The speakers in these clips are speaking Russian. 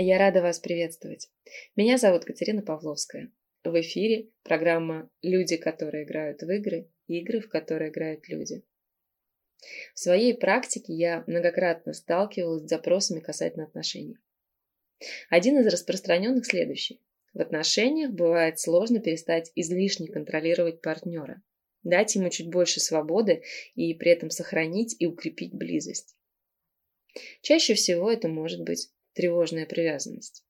Я рада вас приветствовать. Меня зовут Катерина Павловская. В эфире программа «Люди, которые играют в игры, игры, в которые играют люди». В своей практике я многократно сталкивалась с запросами касательно отношений. Один из распространенных следующий. В отношениях бывает сложно перестать излишне контролировать партнера, дать ему чуть больше свободы и при этом сохранить и укрепить близость. Чаще всего это может быть тревожная привязанность.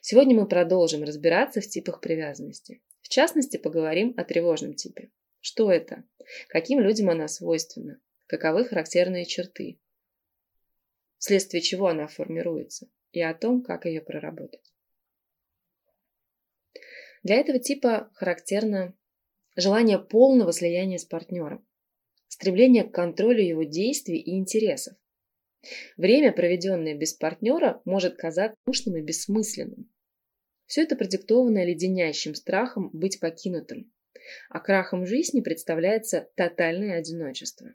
Сегодня мы продолжим разбираться в типах привязанности. В частности, поговорим о тревожном типе. Что это? Каким людям она свойственна? Каковы характерные черты? Вследствие чего она формируется? И о том, как ее проработать. Для этого типа характерно желание полного слияния с партнером, стремление к контролю его действий и интересов, Время, проведенное без партнера, может казаться скучным и бессмысленным. Все это продиктовано леденящим страхом быть покинутым, а крахом жизни представляется тотальное одиночество.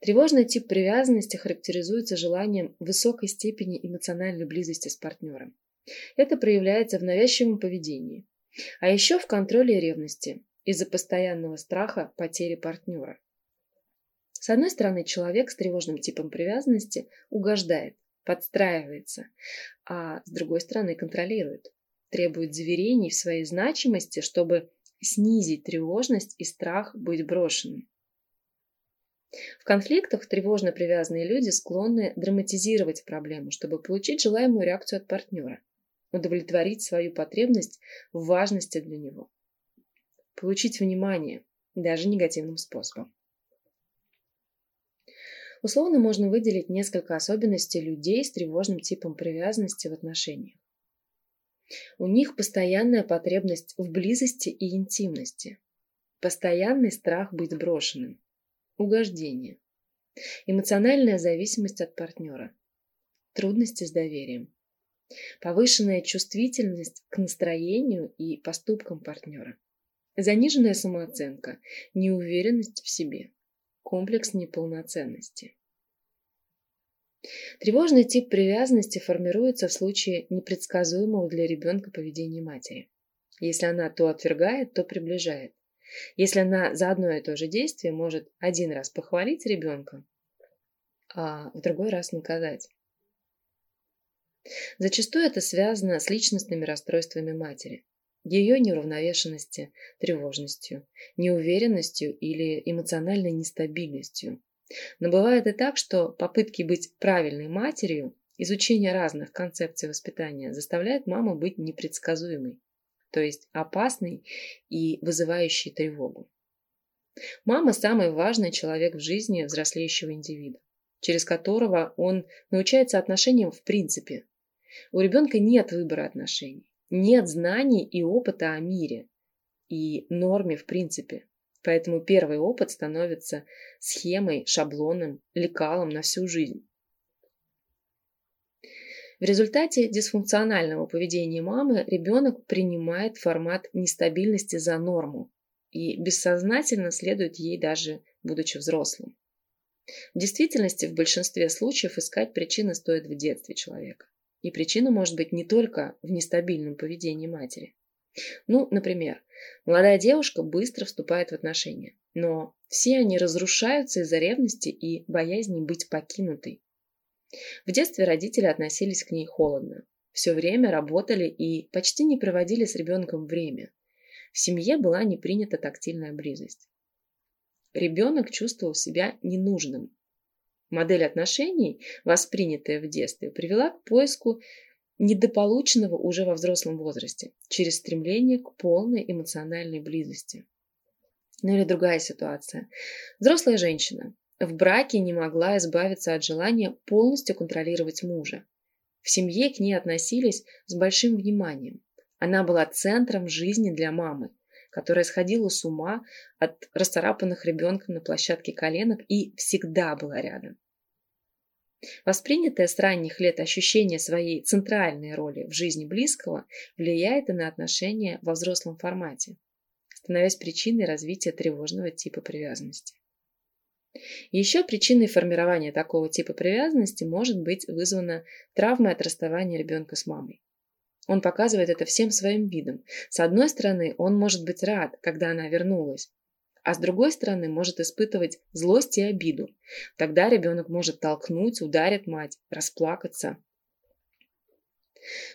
Тревожный тип привязанности характеризуется желанием высокой степени эмоциональной близости с партнером. Это проявляется в навязчивом поведении, а еще в контроле ревности из-за постоянного страха потери партнера. С одной стороны, человек с тревожным типом привязанности угождает, подстраивается, а с другой стороны контролирует, требует заверений в своей значимости, чтобы снизить тревожность и страх быть брошенным. В конфликтах тревожно привязанные люди склонны драматизировать проблему, чтобы получить желаемую реакцию от партнера, удовлетворить свою потребность в важности для него, получить внимание, даже негативным способом. Условно можно выделить несколько особенностей людей с тревожным типом привязанности в отношениях. У них постоянная потребность в близости и интимности, постоянный страх быть брошенным, угождение, эмоциональная зависимость от партнера, трудности с доверием, повышенная чувствительность к настроению и поступкам партнера, заниженная самооценка, неуверенность в себе, комплекс неполноценности. Тревожный тип привязанности формируется в случае непредсказуемого для ребенка поведения матери. Если она то отвергает, то приближает. Если она за одно и то же действие может один раз похвалить ребенка, а в другой раз наказать. Зачастую это связано с личностными расстройствами матери, ее неуравновешенности, тревожностью, неуверенностью или эмоциональной нестабильностью, но бывает и так, что попытки быть правильной матерью, изучение разных концепций воспитания заставляет маму быть непредсказуемой, то есть опасной и вызывающей тревогу. Мама – самый важный человек в жизни взрослеющего индивида, через которого он научается отношениям в принципе. У ребенка нет выбора отношений, нет знаний и опыта о мире и норме в принципе. Поэтому первый опыт становится схемой, шаблоном, лекалом на всю жизнь. В результате дисфункционального поведения мамы ребенок принимает формат нестабильности за норму и бессознательно следует ей даже будучи взрослым. В действительности в большинстве случаев искать причины стоит в детстве человека. И причина может быть не только в нестабильном поведении матери. Ну, например, молодая девушка быстро вступает в отношения, но все они разрушаются из-за ревности и боязни быть покинутой. В детстве родители относились к ней холодно, все время работали и почти не проводили с ребенком время. В семье была не принята тактильная близость. Ребенок чувствовал себя ненужным. Модель отношений, воспринятая в детстве, привела к поиску недополученного уже во взрослом возрасте, через стремление к полной эмоциональной близости. Ну или другая ситуация. Взрослая женщина в браке не могла избавиться от желания полностью контролировать мужа. В семье к ней относились с большим вниманием. Она была центром жизни для мамы, которая сходила с ума от расцарапанных ребенком на площадке коленок и всегда была рядом. Воспринятое с ранних лет ощущение своей центральной роли в жизни близкого влияет и на отношения во взрослом формате, становясь причиной развития тревожного типа привязанности. Еще причиной формирования такого типа привязанности может быть вызвана травма от расставания ребенка с мамой. Он показывает это всем своим видом. С одной стороны, он может быть рад, когда она вернулась, а с другой стороны может испытывать злость и обиду. Тогда ребенок может толкнуть, ударить мать, расплакаться.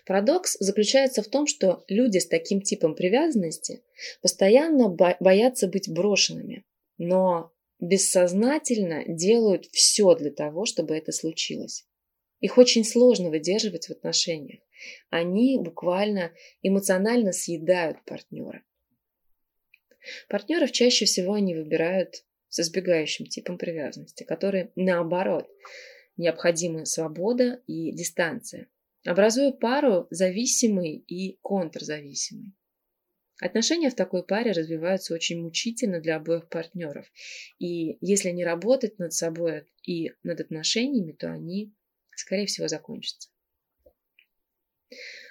Парадокс заключается в том, что люди с таким типом привязанности постоянно боятся быть брошенными, но бессознательно делают все для того, чтобы это случилось. Их очень сложно выдерживать в отношениях. Они буквально эмоционально съедают партнера. Партнеров чаще всего они выбирают с избегающим типом привязанности, который, наоборот, необходимы свобода и дистанция, образуя пару зависимый и контрзависимый. Отношения в такой паре развиваются очень мучительно для обоих партнеров. И если не работать над собой и над отношениями, то они, скорее всего, закончатся.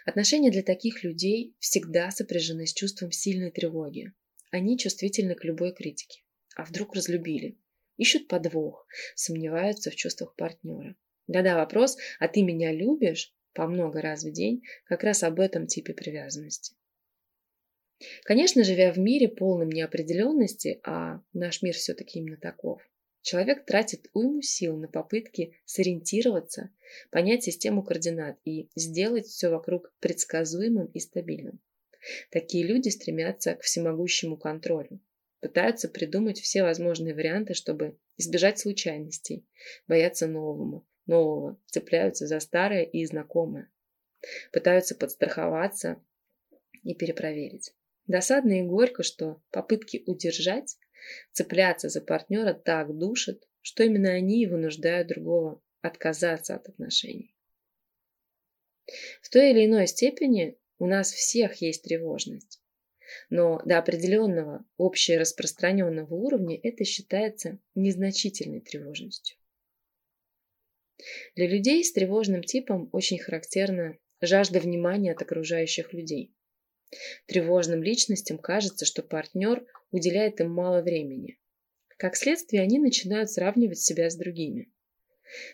Отношения для таких людей всегда сопряжены с чувством сильной тревоги. Они чувствительны к любой критике. А вдруг разлюбили? Ищут подвох, сомневаются в чувствах партнера. Да-да, вопрос «а ты меня любишь?» по много раз в день как раз об этом типе привязанности. Конечно, живя в мире полном неопределенности, а наш мир все-таки именно таков, человек тратит уйму сил на попытки сориентироваться, понять систему координат и сделать все вокруг предсказуемым и стабильным. Такие люди стремятся к всемогущему контролю, пытаются придумать все возможные варианты, чтобы избежать случайностей, боятся новому, нового, цепляются за старое и знакомое, пытаются подстраховаться и перепроверить. Досадно и горько, что попытки удержать, цепляться за партнера так душат, что именно они и вынуждают другого отказаться от отношений. В той или иной степени у нас всех есть тревожность. Но до определенного общераспространенного уровня это считается незначительной тревожностью. Для людей с тревожным типом очень характерна жажда внимания от окружающих людей. Тревожным личностям кажется, что партнер уделяет им мало времени. Как следствие, они начинают сравнивать себя с другими.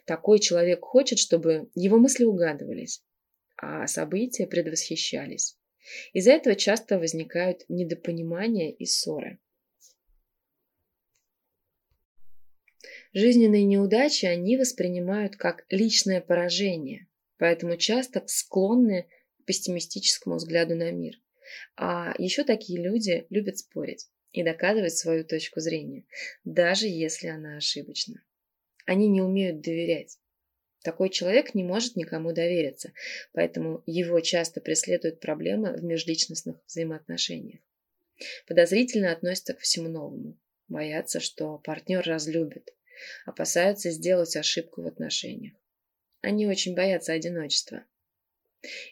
Такой человек хочет, чтобы его мысли угадывались, а события предвосхищались. Из-за этого часто возникают недопонимания и ссоры. Жизненные неудачи они воспринимают как личное поражение, поэтому часто склонны к пессимистическому взгляду на мир. А еще такие люди любят спорить и доказывать свою точку зрения, даже если она ошибочна. Они не умеют доверять. Такой человек не может никому довериться, поэтому его часто преследуют проблемы в межличностных взаимоотношениях. Подозрительно относятся к всему новому, боятся, что партнер разлюбит, опасаются сделать ошибку в отношениях. Они очень боятся одиночества.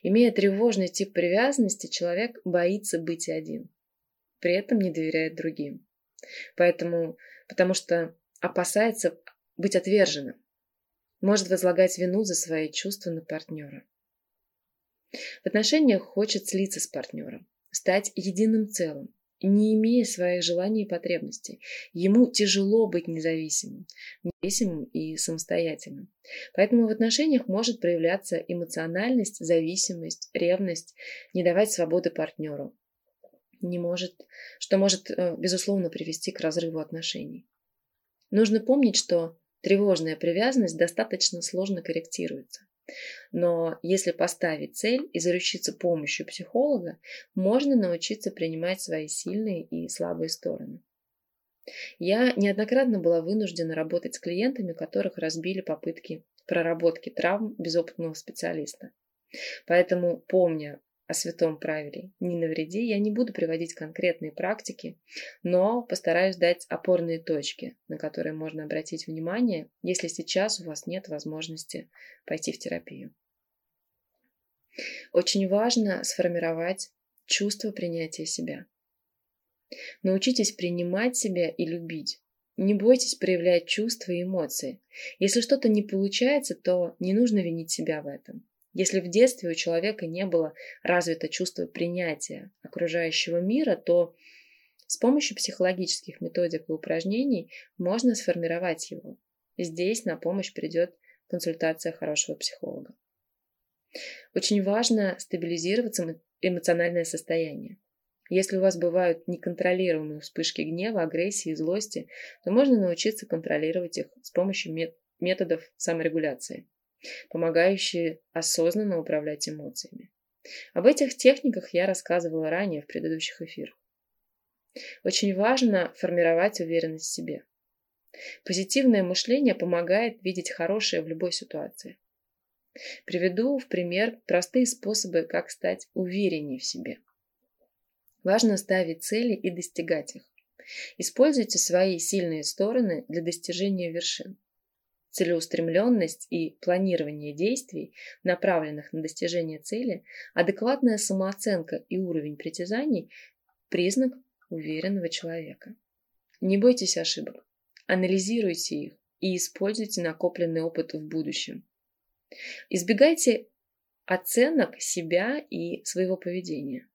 Имея тревожный тип привязанности, человек боится быть один, при этом не доверяет другим. Поэтому, потому что опасается быть отверженным, может возлагать вину за свои чувства на партнера. В отношениях хочет слиться с партнером, стать единым целым, не имея своих желаний и потребностей. Ему тяжело быть независимым, независимым и самостоятельным. Поэтому в отношениях может проявляться эмоциональность, зависимость, ревность, не давать свободы партнеру, не может, что может, э, безусловно, привести к разрыву отношений. Нужно помнить, что тревожная привязанность достаточно сложно корректируется. Но если поставить цель и заручиться помощью психолога, можно научиться принимать свои сильные и слабые стороны. Я неоднократно была вынуждена работать с клиентами, которых разбили попытки проработки травм безопытного специалиста. Поэтому, помня о святом правиле «не навреди», я не буду приводить конкретные практики, но постараюсь дать опорные точки, на которые можно обратить внимание, если сейчас у вас нет возможности пойти в терапию. Очень важно сформировать чувство принятия себя. Научитесь принимать себя и любить. Не бойтесь проявлять чувства и эмоции. Если что-то не получается, то не нужно винить себя в этом. Если в детстве у человека не было развито чувство принятия окружающего мира, то С помощью психологических методик и упражнений можно сформировать его. Здесь на помощь придет консультация хорошего психолога. Очень важно стабилизировать эмоциональное состояние. Если у вас бывают неконтролируемые вспышки гнева, агрессии и злости, то можно научиться контролировать их с помощью методов саморегуляции, помогающие осознанно управлять эмоциями. Об этих техниках я рассказывала ранее в предыдущих эфирах. Очень важно формировать уверенность в себе. Позитивное мышление помогает видеть хорошее в любой ситуации. Приведу в пример простые способы, как стать увереннее в себе. Важно ставить цели и достигать их. Используйте свои сильные стороны для достижения вершин. Целеустремленность и планирование действий, направленных на достижение цели, адекватная самооценка и уровень притязаний – признак уверенного человека. Не бойтесь ошибок, анализируйте их и используйте накопленный опыт в будущем. Избегайте оценок себя и своего поведения.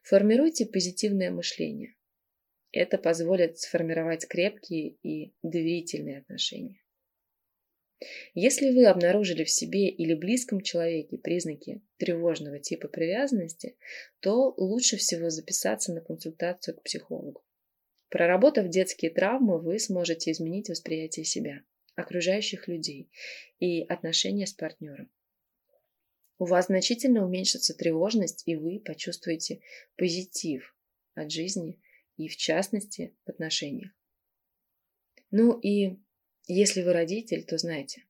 Формируйте позитивное мышление. Это позволит сформировать крепкие и доверительные отношения. Если вы обнаружили в себе или близком человеке признаки тревожного типа привязанности, то лучше всего записаться на консультацию к психологу. Проработав детские травмы, вы сможете изменить восприятие себя, окружающих людей и отношения с партнером. У вас значительно уменьшится тревожность, и вы почувствуете позитив от жизни и, в частности, в отношениях. Ну и если вы родитель, то знайте,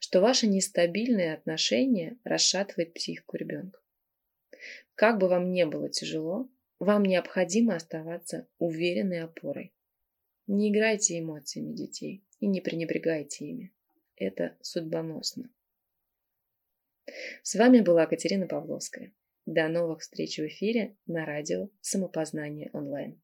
что ваше нестабильное отношение расшатывает психику ребенка. Как бы вам не было тяжело, вам необходимо оставаться уверенной опорой. Не играйте эмоциями детей и не пренебрегайте ими. Это судьбоносно. С вами была Катерина Павловская. До новых встреч в эфире на радио «Самопознание онлайн».